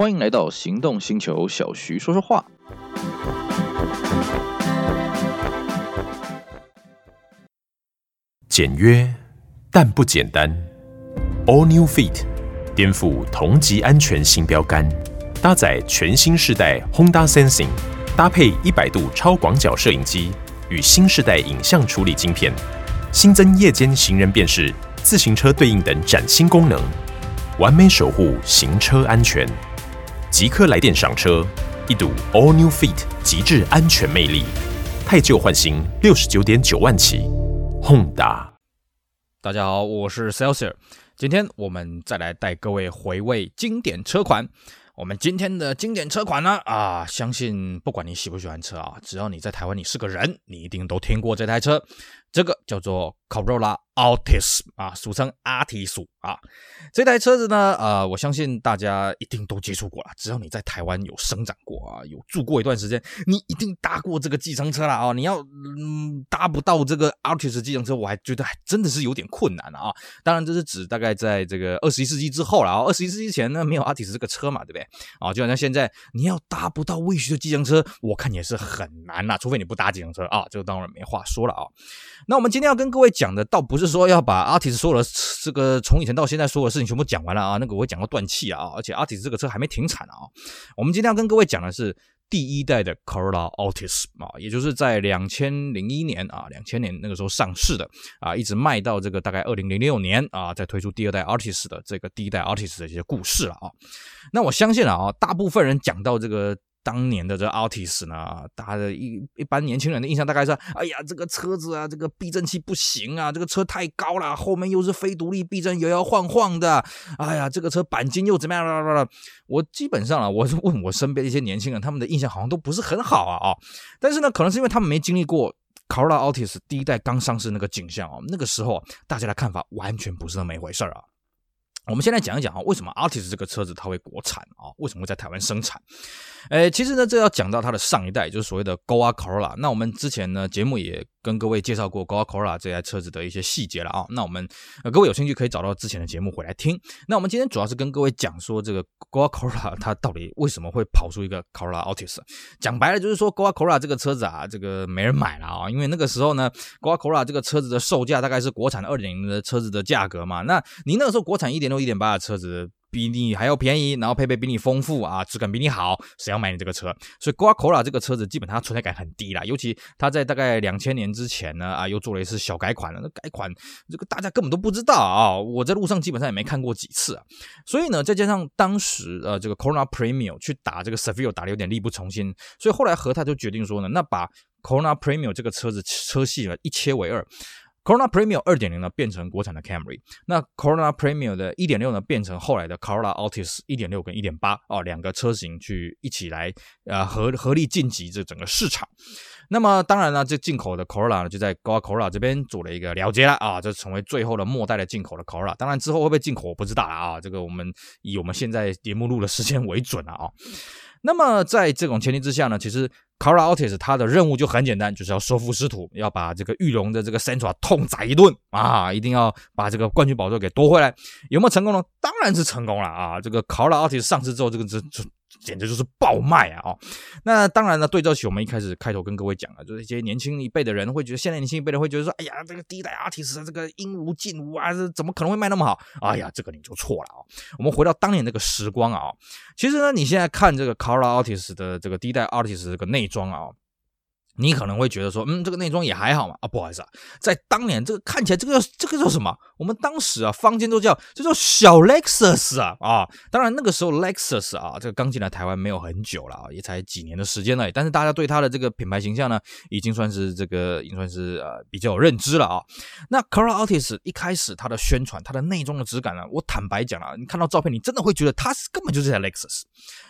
欢迎来到行动星球，小徐说说话。简约但不简单，All New Fit 颠覆同级安全新标杆，搭载全新世代 Honda Sensing，搭配一百度超广角摄影机与新世代影像处理晶片，新增夜间行人辨识、自行车对应等崭新功能，完美守护行车安全。即刻来电赏车，一睹 All New Fit 极致安全魅力，太旧换新，六十九点九万起，Honda。大家好，我是 Celsius，今天我们再来带各位回味经典车款。我们今天的经典车款呢，啊，相信不管你喜不喜欢车啊，只要你在台湾，你是个人，你一定都听过这台车，这个叫做 Corolla Altis 啊，俗称阿提鼠啊，这台车子呢，呃，我相信大家一定都接触过了。只要你在台湾有生长过啊，有住过一段时间，你一定搭过这个计程车了啊。你要嗯搭不到这个 Altis 计程车，我还觉得还真的是有点困难啊。当然，这是指大概在这个二十一世纪之后了啊。二十一世纪前呢，没有 Altis 这个车嘛，对不对？啊，就好像现在你要搭不到 Wish 的计程车，我看也是很难呐，除非你不搭计程车啊，这个当然没话说了啊。那我们今天要跟各位讲的，倒不是说要把 Altis 所有的这个从以前到现在所有的事情全部讲完了啊，那个我会讲到断气啊，而且 Altis 这个车还没停产啊。我们今天要跟各位讲的是第一代的 Corolla Altis 啊，也就是在两千零一年啊，两千年那个时候上市的啊，一直卖到这个大概二零零六年啊，再推出第二代 Altis 的这个第一代 Altis 的一些故事了啊。那我相信了啊，大部分人讲到这个。当年的这 Altis 呢，大家的一一般年轻人的印象大概是：哎呀，这个车子啊，这个避震器不行啊，这个车太高了，后面又是非独立避震，摇摇晃晃的。哎呀，这个车钣金又怎么样啦啦啦？我基本上啊，我是问我身边的一些年轻人，他们的印象好像都不是很好啊啊。但是呢，可能是因为他们没经历过 Corolla Altis 第一代刚上市那个景象啊，那个时候大家的看法完全不是那么一回事儿啊。我们先来讲一讲啊，为什么 Artis 这个车子它会国产啊？为什么会在台湾生产？诶，其实呢，这要讲到它的上一代，就是所谓的 Goa Corolla。那我们之前呢，节目也跟各位介绍过 g o c o r a 这台车子的一些细节了啊。那我们呃，各位有兴趣可以找到之前的节目回来听。那我们今天主要是跟各位讲说，这个 g o c o r a 它到底为什么会跑出一个 Corolla Altis？讲白了就是说 g o c o r a 这个车子啊，这个没人买了啊，因为那个时候呢 g o c o r a 这个车子的售价大概是国产二点零的车子的价格嘛。那你那个时候国产一点六、一点八的车子。比你还要便宜，然后配备比你丰富啊，质感比你好，谁要买你这个车？所以 g u a c o r a 这个车子基本上存在感很低啦，尤其它在大概两千年之前呢，啊，又做了一次小改款了，那改款这个大家根本都不知道啊，我在路上基本上也没看过几次啊。所以呢，再加上当时呃这个 Corolla Premium 去打这个 Seville 打得有点力不从心，所以后来和泰就决定说呢，那把 Corolla Premium 这个车子车系呢一切为二。Corolla Premium 二点零呢变成国产的 Camry，那 Corolla Premium 的一点六呢变成后来的 Corolla Altis 一点六跟一点八哦，两个车型去一起来呃合合力晋级这整个市场。那么当然呢，这进口的 Corolla 呢就在 Go Corolla 这边做了一个了结了啊，这成为最后的末代的进口的 Corolla。当然之后会不会进口我不知道了啊，这个我们以我们现在节目录的时间为准了啊。那么在这种前提之下呢，其实 Corolla Altis 他的任务就很简单，就是要收复失土，要把这个玉龙的这个 Centra 痛宰一顿啊，一定要把这个冠军宝座给夺回来。有没有成功呢？当然是成功了啊！这个 Corolla Altis 上市之后，这个这这。简直就是爆卖啊！哦，那当然呢，对照起我们一开始开头跟各位讲的，就是一些年轻一辈的人会觉得，现在年轻一辈的人会觉得说，哎呀，这个第一代 artist 这个应无尽无啊，这怎么可能会卖那么好？哎呀，这个你就错了啊！我们回到当年那个时光啊，其实呢，你现在看这个 Carla artist 的这个第一代 artist 这个内装啊。你可能会觉得说，嗯，这个内装也还好嘛。啊，不好意思啊，在当年这个看起来这个叫这个叫什么？我们当时啊，坊间都叫这叫小 Lexus 啊啊。当然那个时候 Lexus 啊，这个刚进来台湾没有很久了啊，也才几年的时间而已。但是大家对它的这个品牌形象呢，已经算是这个已经算是呃比较有认知了啊。那 Corolla Altis 一开始它的宣传，它的内装的质感呢，我坦白讲啊，你看到照片，你真的会觉得它是根本就是台 Lexus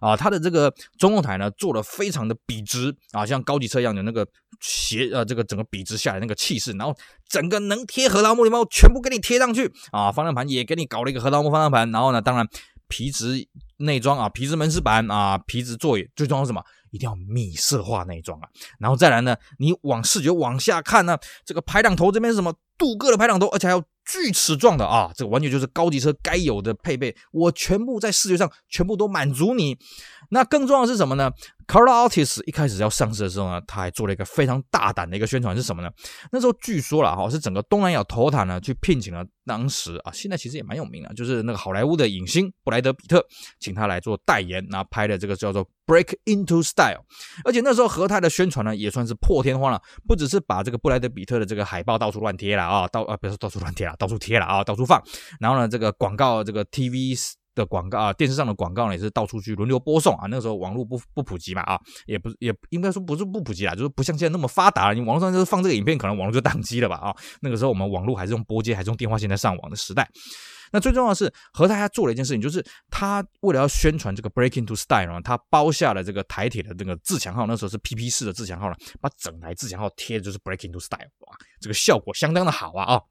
啊。它的这个中控台呢，做的非常的笔直啊，像高级车一样的。那个斜呃，这个整个笔直下来那个气势，然后整个能贴核桃木的包全部给你贴上去啊，方向盘也给你搞了一个核桃木方向盘，然后呢，当然皮质内装啊，皮质门饰板啊，皮质座椅，最重要是什么？一定要米色化内装啊，然后再来呢，你往视觉往下看呢，这个排挡头这边是什么？镀铬的排挡头，而且还有锯齿状的啊，这个完全就是高级车该有的配备，我全部在视觉上全部都满足你。那更重要的是什么呢？Corolla Altis 一开始要上市的时候呢，他还做了一个非常大胆的一个宣传是什么呢？那时候据说了哈，是整个东南亚头塔呢去聘请了当时啊，现在其实也蛮有名的，就是那个好莱坞的影星布莱德彼特，请他来做代言，然后拍的这个叫做 Break Into Style。而且那时候和泰的宣传呢，也算是破天荒了，不只是把这个布莱德彼特的这个海报到处乱贴了啊，到啊不是到处乱贴了，到处贴了啊，到处放。然后呢，这个广告这个 TV。的广告啊，电视上的广告呢也是到处去轮流播送啊。那个时候网络不不普及嘛啊，也不也应该说不是不普及啦，就是不像现在那么发达。你网络上就是放这个影片，可能网络就宕机了吧啊。那个时候我们网络还是用拨接，还是用电话线在上网的时代。那最重要的是，和泰他做了一件事情，就是他为了要宣传这个 Breaking to Style 呢，他包下了这个台铁的这个自强号，那时候是 PP 四的自强号了，把整台自强号贴的就是 Breaking to Style，哇，这个效果相当的好啊啊。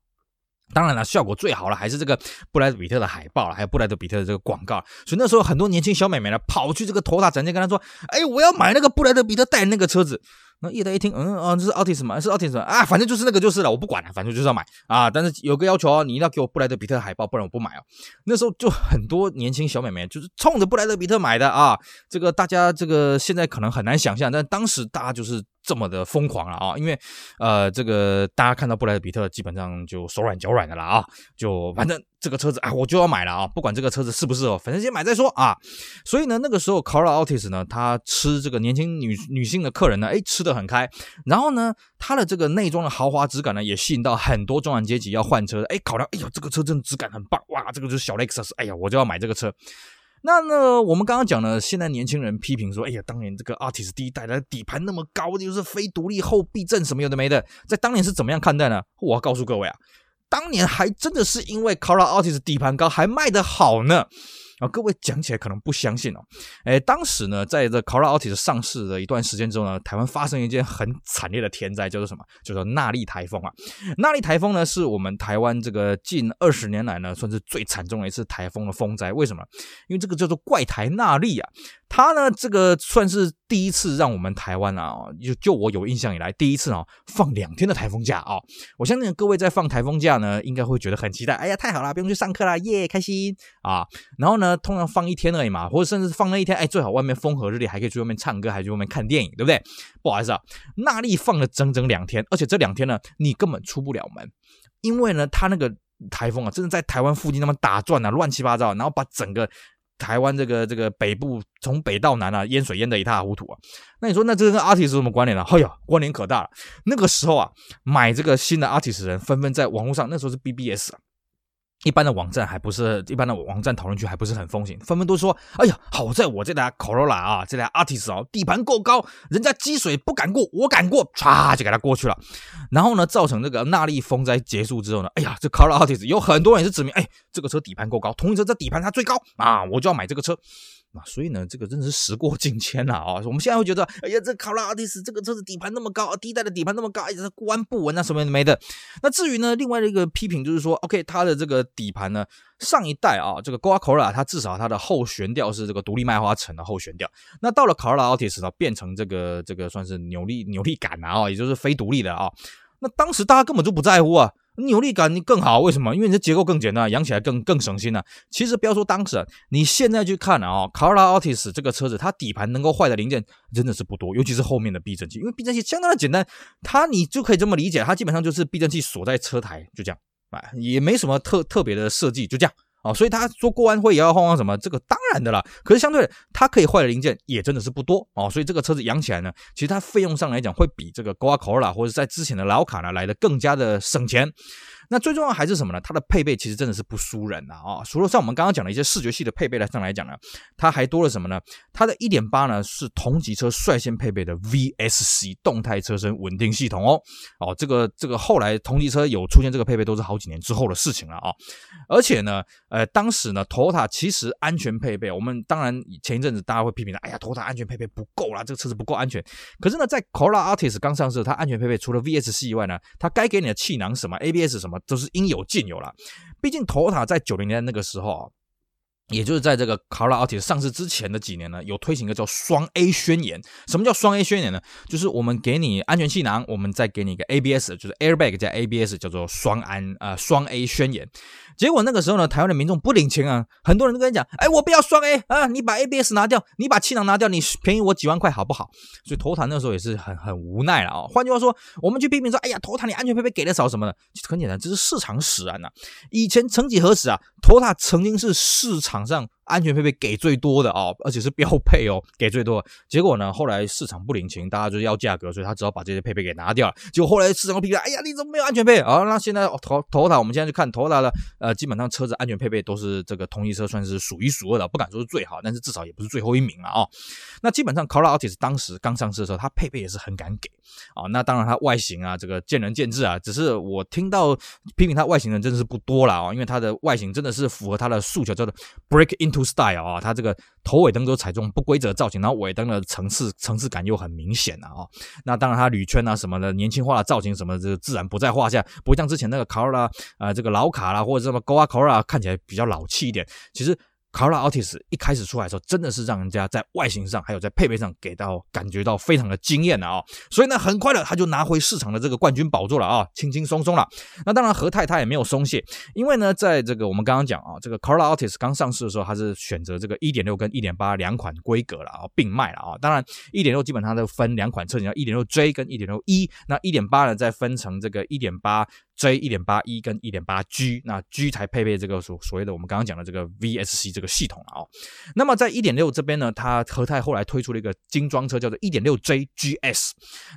当然了，效果最好了还是这个布莱德比特的海报了，还有布莱德比特的这个广告。所以那时候很多年轻小美眉呢，跑去这个 Toyota 展厅跟他说：“哎，我要买那个布莱德比特带那个车子。”那叶德一听，嗯啊，这是 Altis 吗？是 Altis 吗？啊，反正就是那个就是了，我不管了，反正就是要买啊。但是有个要求哦，你一定要给我布莱德比特的海报，不然我不买哦。那时候就很多年轻小美眉就是冲着布莱德比特买的啊。这个大家这个现在可能很难想象，但当时大家就是。这么的疯狂了啊！因为呃，这个大家看到布莱德比特基本上就手软脚软的了啊，就反正这个车子啊，我就要买了啊，不管这个车子适不适合，反正先买再说啊。所以呢，那个时候 Corolla Altis 呢，他吃这个年轻女女性的客人呢，哎，吃的很开。然后呢，它的这个内装的豪华质感呢，也吸引到很多中产阶级要换车。哎，考量，哎呦，这个车真的质感很棒哇，这个就是小雷克萨斯，哎呀，我就要买这个车。那呢，我们刚刚讲了，现在年轻人批评说，哎呀，当年这个 Artist 第一代的底盘那么高，就是非独立后避震什么有的没的，在当年是怎么样看待呢？我要告诉各位啊，当年还真的是因为 Cora ARTIST 底盘高还卖得好呢。啊，各位讲起来可能不相信哦。哎，当时呢，在这 Corolla Altis 上市的一段时间之后呢，台湾发生一件很惨烈的天灾，叫做什么？叫做纳利台风啊。纳利台风呢，是我们台湾这个近二十年来呢，算是最惨重的一次台风的风灾。为什么？因为这个叫做怪台纳莉啊。他呢，这个算是第一次让我们台湾啊，就就我有印象以来，第一次啊放两天的台风假啊。我相信各位在放台风假呢，应该会觉得很期待。哎呀，太好了，不用去上课啦，耶，开心啊。然后呢，通常放一天而已嘛，或者甚至放那一天，哎，最好外面风和日丽，还可以去外面唱歌，还去外面看电影，对不对？不好意思啊，纳莉放了整整两天，而且这两天呢，你根本出不了门，因为呢，他那个台风啊，真的在台湾附近那么打转啊，乱七八糟，然后把整个。台湾这个这个北部从北到南啊，淹水淹得一塌糊涂啊！那你说，那这跟阿提斯什么关联呢？哎呀，关联可大了。那个时候啊，买这个新的阿提斯人纷纷在网络上，那时候是 BBS 啊。一般的网站还不是一般的网站讨论区还不是很风行，纷纷都说：“哎呀，好在我这台 Corolla 啊，这台 Artist 啊，底盘够高，人家积水不敢过，我敢过，唰就给他过去了。”然后呢，造成这个纳力风灾结束之后呢，哎呀，这 Corolla Artist 有很多人也是指明，哎，这个车底盘够高，同一车这底盘它最高啊，我就要买这个车。那，所以呢，这个真的是时过境迁了啊！我们现在会觉得，哎呀，这卡拉奥蒂斯这个车子底盘那么高，第一代的底盘那么高，哎呀，过弯不稳啊，什么没的。那至于呢，另外的一个批评就是说，OK，它的这个底盘呢，上一代啊，这个 Goa Corolla 它至少它的后悬吊是这个独立麦花臣的后悬吊，那到了卡拉奥蒂斯呢，变成这个这个算是扭力扭力杆啊，也就是非独立的啊。那当时大家根本就不在乎啊。扭力感你更好，为什么？因为你的结构更简单，养起来更更省心呢。其实不要说当时，你现在去看啊卡罗拉奥特斯这个车子，它底盘能够坏的零件真的是不多，尤其是后面的避震器，因为避震器相当的简单，它你就可以这么理解，它基本上就是避震器锁在车台，就这样，啊，也没什么特特别的设计，就这样。哦，所以他说过完会摇摇晃晃什么，这个当然的啦。可是相对的，它可以坏的零件也真的是不多哦。所以这个车子养起来呢，其实它费用上来讲会比这个 g o a c o r l a 或者在之前的老卡呢来的更加的省钱。那最重要还是什么呢？它的配备其实真的是不输人呐啊！除了像我们刚刚讲的一些视觉系的配备来上来讲呢，它还多了什么呢？它的一点八呢是同级车率先配备的 VSC 动态车身稳定系统哦哦，这个这个后来同级车有出现这个配备都是好几年之后的事情了啊！而且呢，呃，当时呢，Toyota 其实安全配备，我们当然前一阵子大家会批评的，哎呀，Toyota 安全配备不够啦，这个车子不够安全。可是呢，在 Corolla Artis 刚上市，它安全配备除了 VSC 以外呢，它该给你的气囊什么 ABS 什么。都是应有尽有了，毕竟头塔在九零年那个时候啊，也就是在这个 Corolla Altis 上市之前的几年呢，有推行一个叫双 A 宣言。什么叫双 A 宣言呢？就是我们给你安全气囊，我们再给你一个 ABS，就是 Airbag 加 ABS，叫做双安啊双 A 宣言。结果那个时候呢，台湾的民众不领情啊，很多人都跟你讲，哎，我不要双 A 啊，你把 ABS 拿掉，你把气囊拿掉，你便宜我几万块好不好？所以头坛那时候也是很很无奈了啊。换句话说，我们去批评说，哎呀头坛你安全配备给的少什么的，其实很简单，这是市场使然呐、以前曾几何时啊头塔曾经是市场场上安全配备给最多的哦，而且是标配哦，给最多。结果呢，后来市场不领情，大家就要价格，所以他只好把这些配备给拿掉了。结果后来市场又批评，哎呀，你怎么没有安全配？啊、那现在头头塔，我们现在去看头塔的，呃，基本上车子安全配备都是这个同一车算是数一数二的，不敢说是最好，但是至少也不是最后一名了啊、哦。那基本上 Corolla Altis 当时刚上市的时候，它配备也是很敢给啊、那当然它外形啊，这个见仁见智啊。只是我听到批评它外形的人真的是不多了啊、哦，因为它的外形真的是符合它的诉求，叫做 Break into Style 啊、它这个头尾灯都采用不规则造型，然后尾灯的层次层次感又很明显啊、哦。那当然，它铝圈啊什么的年轻化的造型什么的，自然不在话下。不会像之前那个卡罗拉啊，这个老卡啦，或者什么 Goa Corolla 看起来比较老气一点。其实。Corolla Altis 一开始出来的时候，真的是让人家在外形上还有在配备上给到感觉到非常的惊艳的啊，所以呢，很快的他就拿回市场的这个冠军宝座了啊，轻轻松松了。那当然，和泰他也没有松懈，因为呢，在这个我们刚刚讲啊，这个 Corolla Altis 刚上市的时候，它是选择这个1.6跟1.8两款规格了啊，并卖了啊。当然，1.6基本上都分两款车型，叫 1.6J 跟 1.6E，那1.8呢再分成这个1.8。J 一点八一跟一点八 G，那 G 才配备这个所所谓的我们刚刚讲的这个 VSC 这个系统了啊。那么在一点六这边呢，它和泰后来推出了一个精装车，叫做一点六 J GS。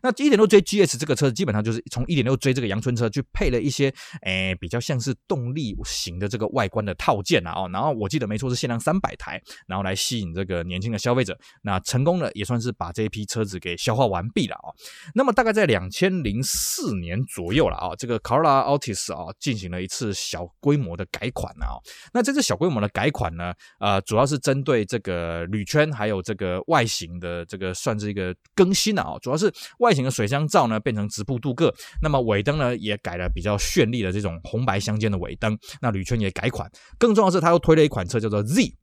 那一点六 J GS 这个车子基本上就是从一点六 J 这个阳春车去配了一些诶、比较像是动力型的这个外观的套件啊。哦，然后我记得没错是限量三百台，然后来吸引这个年轻的消费者。那成功的也算是把这一批车子给消化完毕了啊。那么大概在两千零四年左右了啊，这个 Corolla Altis 啊，进行了一次小规模的改款啊。那这次小规模的改款呢，呃，主要是针对这个铝圈还有这个外形的这个算是一个更新啊。主要是外形的水箱罩呢变成直瀑镀铬，那么尾灯呢也改了比较绚丽的这种红白相间的尾灯。那铝圈也改款，更重要的是他又推了一款车叫做 Z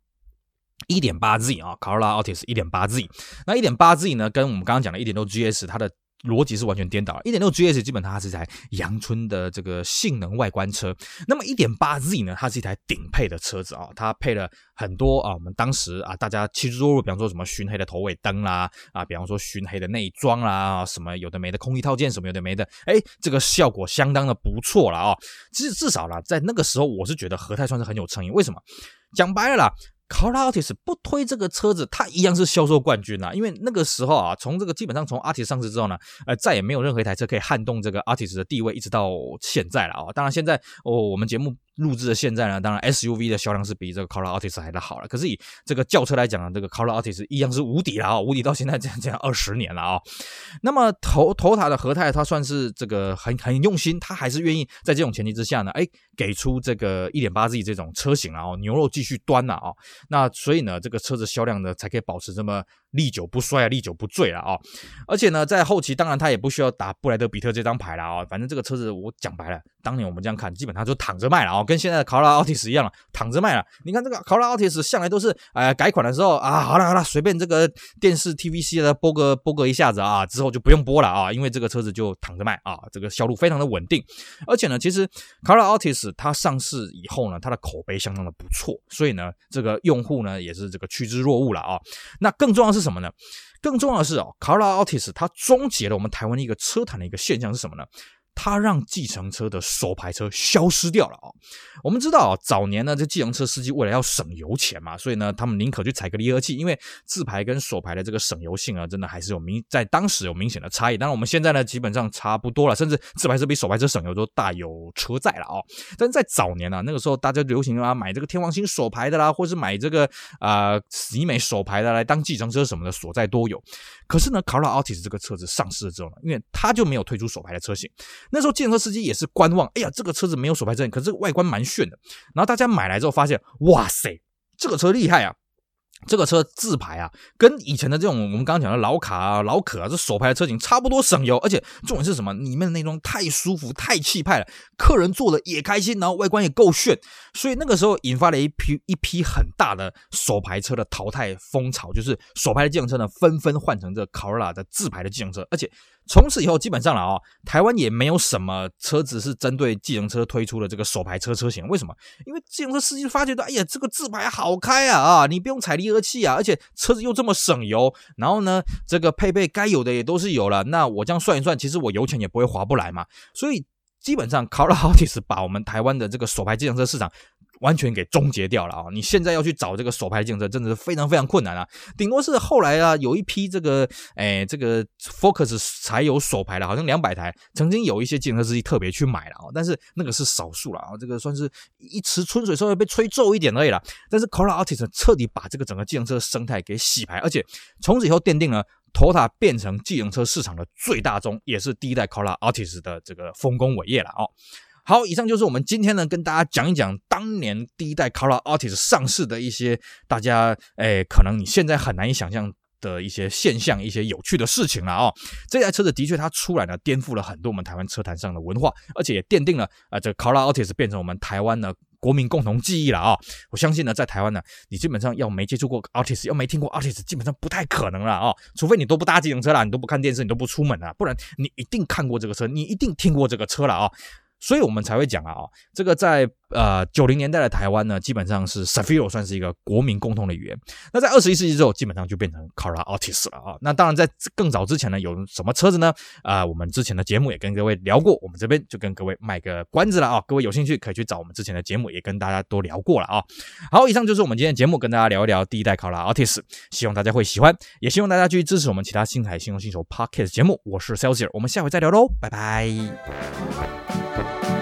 一点八 Z 啊，Corolla Altis 一点八 Z。那一点八 Z 呢，跟我们刚刚讲的一点六 GS 它的。逻辑是完全颠倒了。一点六 GS 基本它是一台阳春的这个性能外观车，那么一点八 Z 呢，它是一台顶配的车子啊，它配了很多啊，我们当时啊大家趋之若鹜，比方说什么熏黑的头尾灯啦，啊，比方说熏黑的内装啦，什么有的没的空气套件什么有的没的，哎，这个效果相当的不错了啊。其实至少啦，在那个时候我是觉得和泰算是很有诚意。为什么？讲白了啦。Car Artis 不推这个车子，它一样是销售冠军呐！因为那个时候啊，从这个基本上从 Artis 上市之后呢，呃，再也没有任何一台车可以撼动这个 Artis 的地位，一直到现在了啊！当然，现在哦，我们节目。录制的现在呢，当然 SUV 的销量是比这个 Corolla Altis 还的好了。可是以这个轿车来讲呢，这个 Corolla Altis 一样是无敌了啊，无敌到现在这样这样二十年了啊。那么头头塔的和泰，他算是这个很很用心，他还是愿意在这种前提之下呢，哎，给出这个一点八 Z 这种车型啊，牛肉继续端了啊。那所以呢，这个车子销量呢才可以保持这么。历久不衰啊，历久不坠了啊！而且呢，在后期当然他也不需要打布莱德比特这张牌了啊。反正这个车子我讲白了，当年我们这样看，基本上就躺着卖了啊，跟现在的 Corolla Altis 一样了，躺着卖了。你看这个 Corolla Altis 向来都是呃改款的时候啊，好了好了，随便这个电视 TVC 的播个播个一下子啊，之后就不用播了啊，因为这个车子就躺着卖啊，这个销路非常的稳定。而且呢，其实考拉奥蒂斯它上市以后呢，它的口碑相当的不错，所以呢，这个用户呢也是这个趋之若鹜了啊。那更重要的是。是什么呢？更重要的是哦，Corolla Altis 它终结了我们台湾的一个车坛的一个现象是什么呢？它让计程车的手排车消失掉了啊！我们知道啊，早年呢，这计程车司机为了要省油钱嘛，所以呢，他们宁可去踩个离合器，因为自排跟手排的这个省油性啊，真的还是有明在当时有明显的差异。当然，我们现在呢，基本上差不多了，甚至自排车比手排车省油都大有车在了啊！但是在早年啊，那个时候大家流行啊买这个天王星手排的啦，或是买这个啊喜美手排的来当计程车什么的，所在都有。可是呢，Corolla Altis 这个车子上市了之后呢，因为它就没有推出手排的车型。那时候，计程车司机也是观望。哎呀，这个车子没有手排证，可是这个外观蛮炫的。然后大家买来之后发现，哇塞，这个车厉害啊！这个车自排啊，跟以前的这种我们刚刚讲的老卡啊、老可啊，这手排的车型差不多省油，而且重点是什么？里面的内装太舒服、太气派了，客人坐的也开心，然后外观也够炫，所以那个时候引发了一批一批很大的手排车的淘汰风潮，就是手排的计程车呢纷纷换成这 Corolla 的自排的计程车，而且从此以后基本上了啊、哦，台湾也没有什么车子是针对计程车推出的这个手牌车车型，为什么？因为计程车司机发觉到，哎呀，这个自排好开啊啊，你不用踩离合器啊，而且车子又这么省油，然后呢，这个配备该有的也都是有了。那我这样算一算，其实我油钱也不会划不来嘛。所以基本上考了好几次把我们台湾的这个手牌计程车市场完全给终结掉了啊！你现在要去找这个手排计程车，真的是非常非常困难啊。顶多是后来啊，有一批这个，哎，这个 Focus 才有手排的，好像两百台，曾经有一些计程车司机特别去买了啊，但是那个是少数了啊，这个算是一池春水，稍微被吹皱一点而已了。但是 Corolla Altis 彻底把这个整个计程车生态给洗牌，而且从此以后奠定了 Toyota 变成计程车市场的最大宗，也是第一代 Corolla Artis 的这个丰功伟业了啊。好，以上就是我们今天呢跟大家讲一讲当年第一代 Corolla Altis 上市的一些大家诶，可能你现在很难以想象的一些现象、一些有趣的事情了哦。这台车子的确它出来呢，颠覆了很多我们台湾车坛上的文化，而且也奠定了啊、这个 Corolla Altis 变成我们台湾的国民共同记忆了啊、我相信呢，在台湾呢，你基本上要没接触过 Altis，要没听过 Altis，基本上不太可能了啊、除非你都不搭自行车啦，你都不看电视，你都不出门啊，不然你一定看过这个车，你一定听过这个车了啊、所以我们才会讲啊，这个在呃九零年代的台湾呢，基本上是 Cefiro 算是一个国民共同的语言。那在二十一世纪之后，基本上就变成 Corolla Altis 了啊。那当然在更早之前呢，有什么车子呢？啊，我们之前的节目也跟各位聊过，我们这边就跟各位卖个关子了啊。各位有兴趣可以去找我们之前的节目，也跟大家都聊过了啊。好，以上就是我们今天的节目，跟大家聊一聊第一代 Corolla Altis，希望大家会喜欢，也希望大家继续支持我们其他新台新动新手 Podcast 节目。我是 Celsius，我们下回再聊喽，拜拜。Danke.